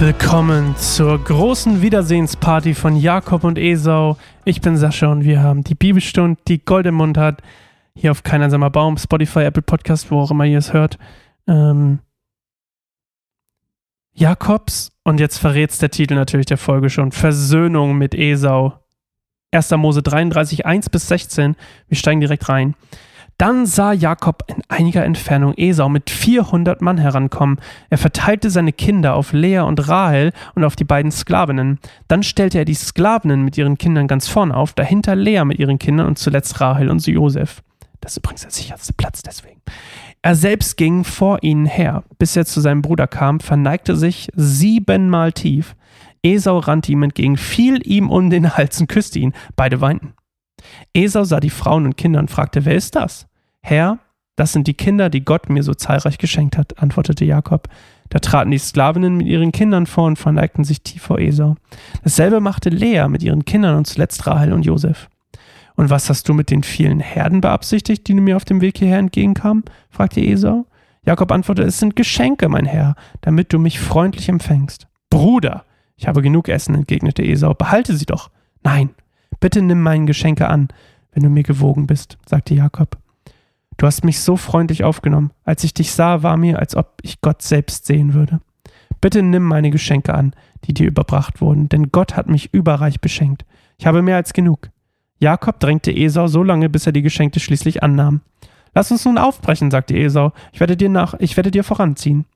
willkommen zur großen Wiedersehensparty von Jakob und Esau. Ich bin Sascha und wir haben die Bibelstunde, die Gold im Mund hat. Hier auf Kein einsamer Baum, Spotify, Apple Podcast, wo auch immer ihr es hört. Ähm, Jakobs, und jetzt verrät's der Titel natürlich der Folge schon, Versöhnung mit Esau. 1. Mose 33, 1 bis 16. Wir steigen direkt rein. Dann sah Jakob in einiger Entfernung Esau mit 400 Mann herankommen. Er verteilte seine Kinder auf Lea und Rahel und auf die beiden Sklavinnen. Dann stellte er die Sklavinnen mit ihren Kindern ganz vorn auf, dahinter Lea mit ihren Kindern und zuletzt Rahel und Josef. Das ist übrigens der sicherste Platz deswegen. Er selbst ging vor ihnen her, bis er zu seinem Bruder kam, verneigte sich siebenmal tief. Esau rannte ihm entgegen, fiel ihm um den Hals und küsste ihn. Beide weinten. Esau sah die Frauen und Kinder und fragte, wer ist das? Herr, das sind die Kinder, die Gott mir so zahlreich geschenkt hat, antwortete Jakob. Da traten die Sklavinnen mit ihren Kindern vor und verneigten sich tief vor Esau. Dasselbe machte Lea mit ihren Kindern und zuletzt Rahel und Josef. Und was hast du mit den vielen Herden beabsichtigt, die mir auf dem Weg hierher entgegenkamen? fragte Esau. Jakob antwortete, es sind Geschenke, mein Herr, damit du mich freundlich empfängst. Bruder, ich habe genug Essen, entgegnete Esau, behalte sie doch. Nein, bitte nimm meine Geschenke an, wenn du mir gewogen bist, sagte Jakob. Du hast mich so freundlich aufgenommen. Als ich dich sah, war mir, als ob ich Gott selbst sehen würde. Bitte nimm meine Geschenke an, die dir überbracht wurden, denn Gott hat mich überreich beschenkt. Ich habe mehr als genug. Jakob drängte Esau so lange, bis er die Geschenke schließlich annahm. Lass uns nun aufbrechen, sagte Esau. Ich werde dir nach, ich werde dir voranziehen.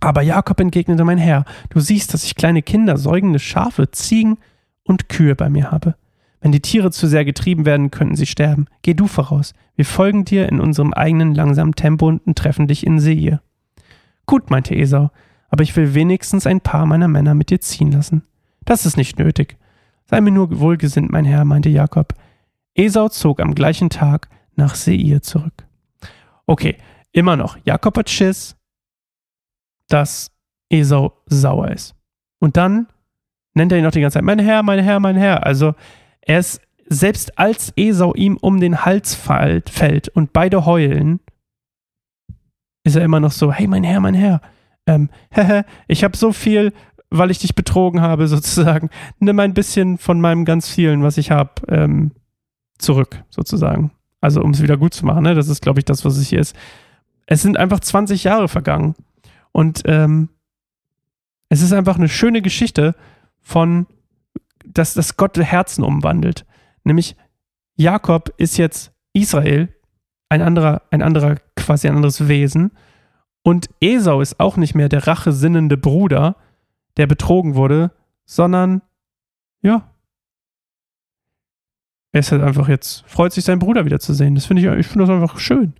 Aber Jakob entgegnete mein Herr, du siehst, dass ich kleine Kinder, säugende Schafe, Ziegen und Kühe bei mir habe. Wenn die Tiere zu sehr getrieben werden, könnten sie sterben. Geh du voraus. Wir folgen dir in unserem eigenen langsamen Tempo und treffen dich in Seir. Gut, meinte Esau, aber ich will wenigstens ein paar meiner Männer mit dir ziehen lassen. Das ist nicht nötig. Sei mir nur wohlgesinnt, mein Herr, meinte Jakob. Esau zog am gleichen Tag nach Seir zurück. Okay, immer noch. Jakob hat Schiss, dass Esau sauer ist. Und dann nennt er ihn noch die ganze Zeit, mein Herr, mein Herr, mein Herr. Also er ist, selbst als Esau ihm um den Hals fällt und beide heulen, ist er immer noch so, hey, mein Herr, mein Herr, ähm, ich habe so viel, weil ich dich betrogen habe, sozusagen. Nimm ein bisschen von meinem ganz vielen, was ich habe, ähm, zurück, sozusagen. Also, um es wieder gut zu machen, ne? Das ist, glaube ich, das, was es hier ist. Es sind einfach 20 Jahre vergangen. Und ähm, es ist einfach eine schöne Geschichte von dass das Gott Herzen umwandelt. Nämlich Jakob ist jetzt Israel, ein anderer, ein anderer, quasi ein anderes Wesen. Und Esau ist auch nicht mehr der rachesinnende Bruder, der betrogen wurde, sondern ja, er ist halt einfach jetzt, freut sich, seinen Bruder wiederzusehen. Das finde ich, ich finde das einfach schön.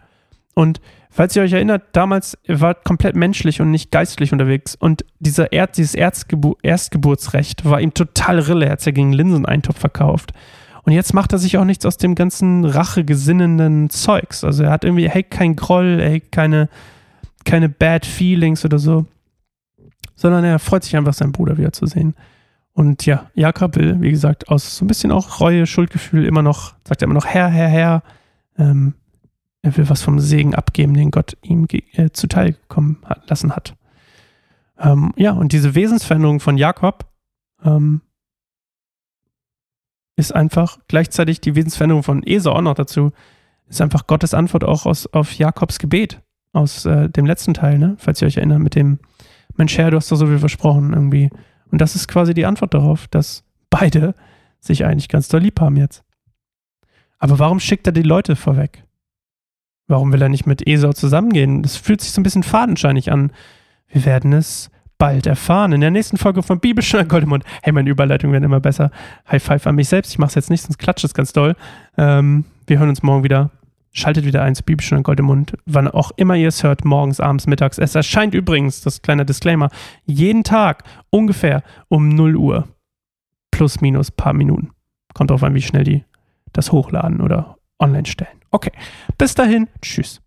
Und falls ihr euch erinnert, damals war komplett menschlich und nicht geistlich unterwegs. Und dieser Erd, dieses Erzgebu Erstgeburtsrecht war ihm total Rille. Er hat ja gegen Linseneintopf verkauft. Und jetzt macht er sich auch nichts aus dem ganzen rachegesinnenden Zeugs. Also er hat irgendwie, hey, kein Groll, hey, keine, keine Bad Feelings oder so. Sondern er freut sich einfach, seinen Bruder wiederzusehen. Und ja, Jakob will, wie gesagt, aus so ein bisschen auch Reue, Schuldgefühl immer noch, sagt er immer noch Herr, Herr, Herr. Ähm, er will was vom Segen abgeben, den Gott ihm äh, zuteil kommen hat, lassen hat. Ähm, ja, und diese Wesensveränderung von Jakob ähm, ist einfach gleichzeitig die Wesensveränderung von Esau auch noch dazu, ist einfach Gottes Antwort auch aus, auf Jakobs Gebet aus äh, dem letzten Teil, ne? falls ihr euch erinnert, mit dem Mensch Herr, du hast doch so viel versprochen irgendwie. Und das ist quasi die Antwort darauf, dass beide sich eigentlich ganz doll lieb haben jetzt. Aber warum schickt er die Leute vorweg? Warum will er nicht mit Esau zusammengehen? Das fühlt sich so ein bisschen fadenscheinig an. Wir werden es bald erfahren. In der nächsten Folge von Bibelstunde Goldemund. Hey, meine Überleitungen werden immer besser. High Five an mich selbst. Ich mache es jetzt nicht, sonst klatscht es ganz doll. Ähm, wir hören uns morgen wieder. Schaltet wieder ein zu Bibelstunde Goldemund. Wann auch immer ihr es hört, morgens, abends, mittags. Es erscheint übrigens, das kleine Disclaimer, jeden Tag ungefähr um 0 Uhr. Plus, minus paar Minuten. Kommt drauf an, wie schnell die das hochladen oder online stellen. Okay, bis dahin, tschüss.